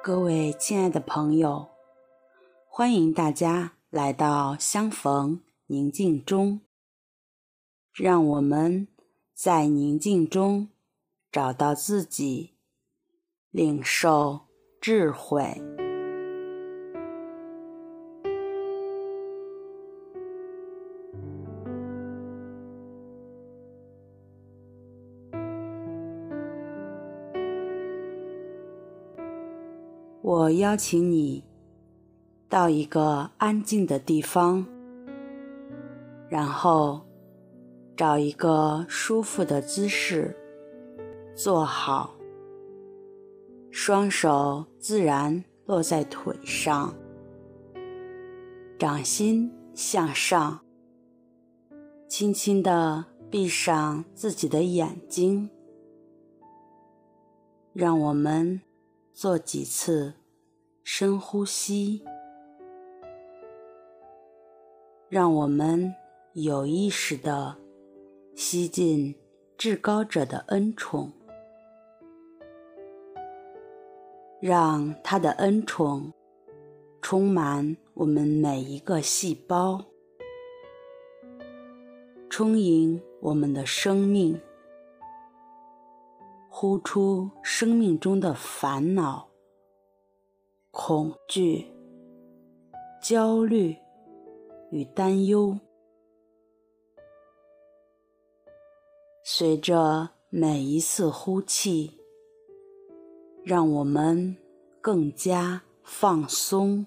各位亲爱的朋友，欢迎大家来到相逢宁静中。让我们在宁静中找到自己，领受智慧。我邀请你到一个安静的地方，然后找一个舒服的姿势坐好，双手自然落在腿上，掌心向上，轻轻地闭上自己的眼睛，让我们做几次深呼吸，让我们有意识地吸进至高者的恩宠，让他的恩宠充满我们每一个细胞，充盈我们的生命。呼出生命中的烦恼、恐惧、焦虑与担忧，随着每一次呼气，让我们更加放松。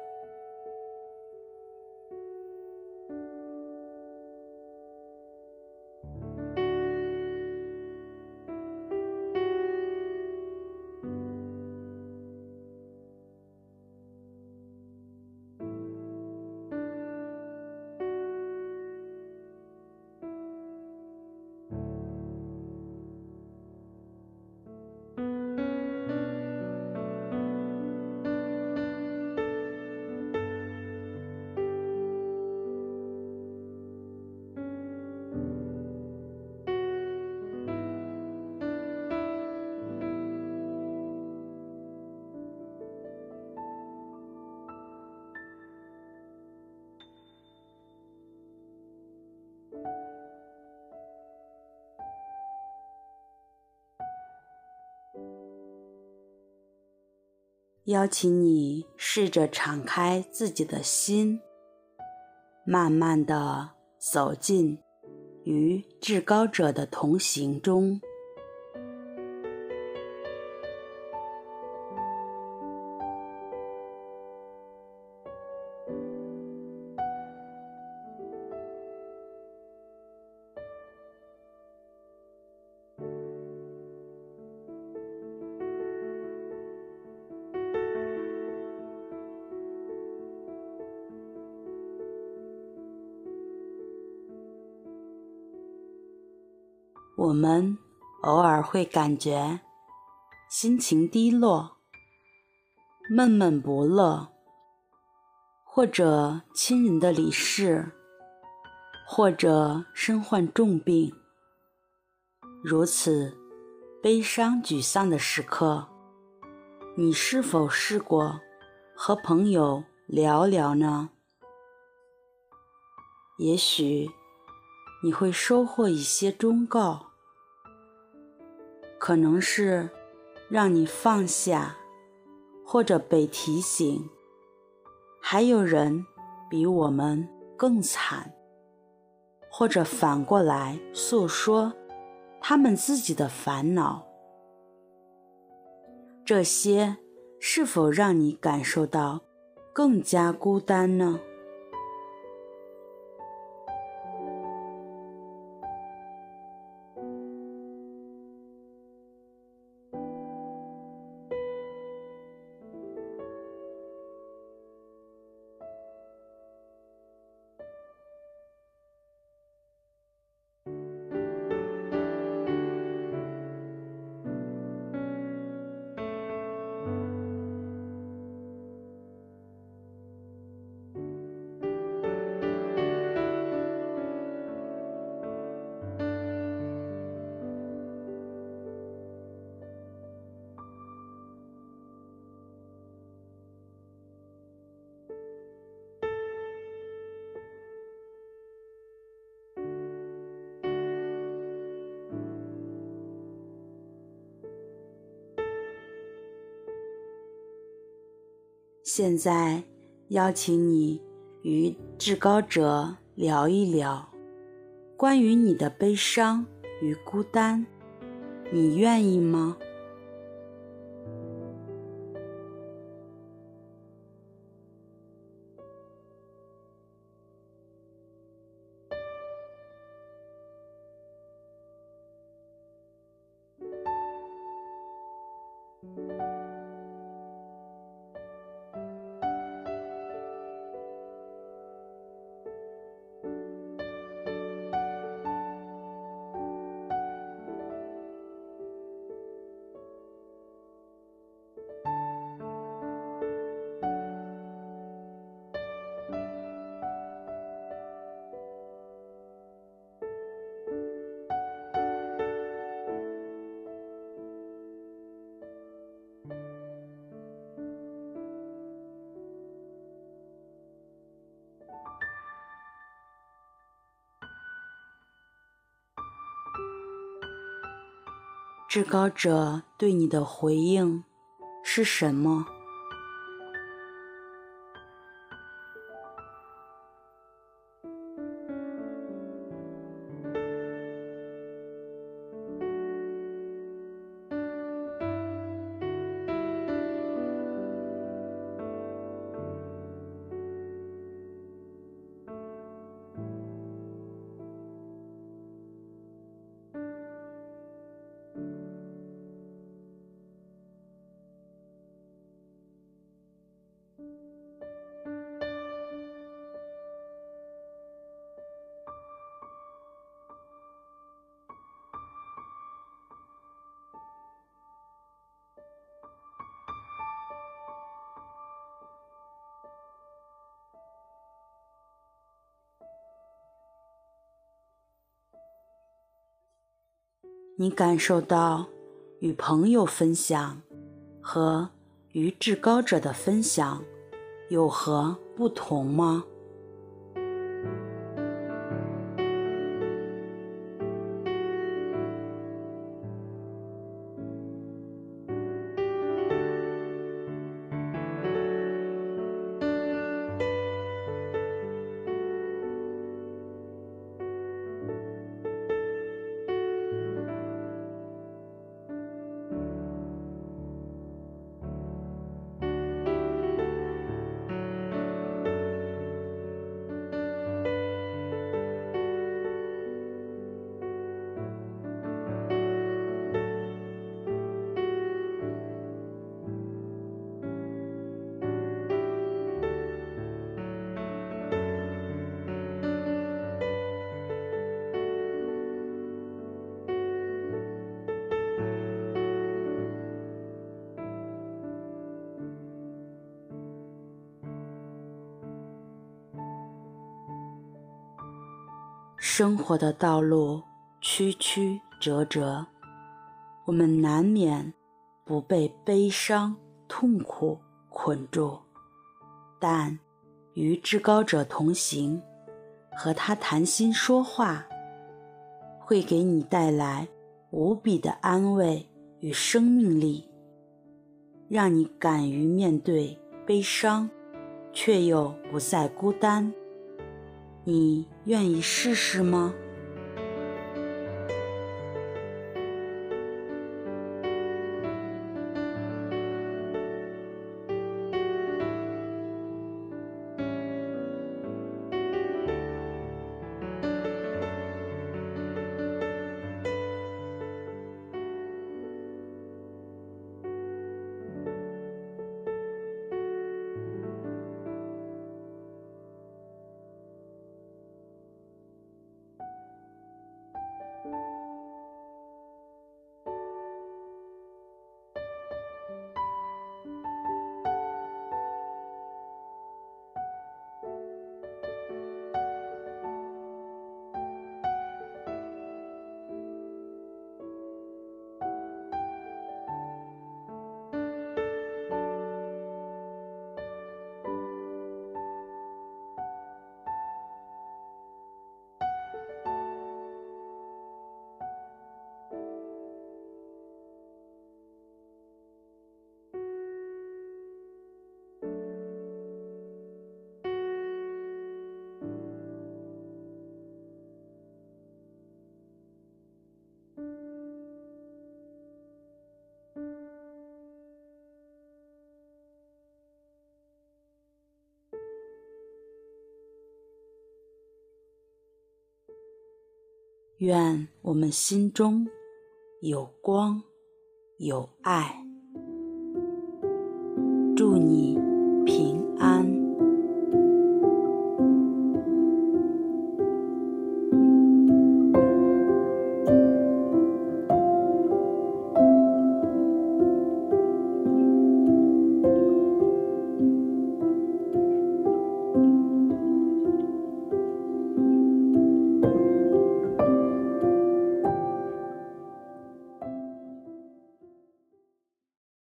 邀请你试着敞开自己的心，慢慢的走进与至高者的同行中。我们偶尔会感觉心情低落，闷闷不乐，或者亲人的离世，或者身患重病，如此悲伤沮丧的时刻，你是否试过和朋友聊聊呢？也许你会收获一些忠告，可能是让你放下。或者被提醒，还有人比我们更惨，或者反过来诉说他们自己的烦恼，这些是否让你感受到更加孤单呢？现在，邀请你与至高者聊一聊，关于你的悲伤与孤单，你愿意吗？至高者对你的回应是什么？你感受到与朋友分享和与至高者的分享有何不同吗？生活的道路曲曲折折，我们难免不被悲伤、痛苦捆住，但与至高者同行，和他谈心说话，会给你带来无比的安慰与生命力，让你敢于面对悲伤，却又不再孤单。你愿意试试吗？愿我们心中有光，有爱。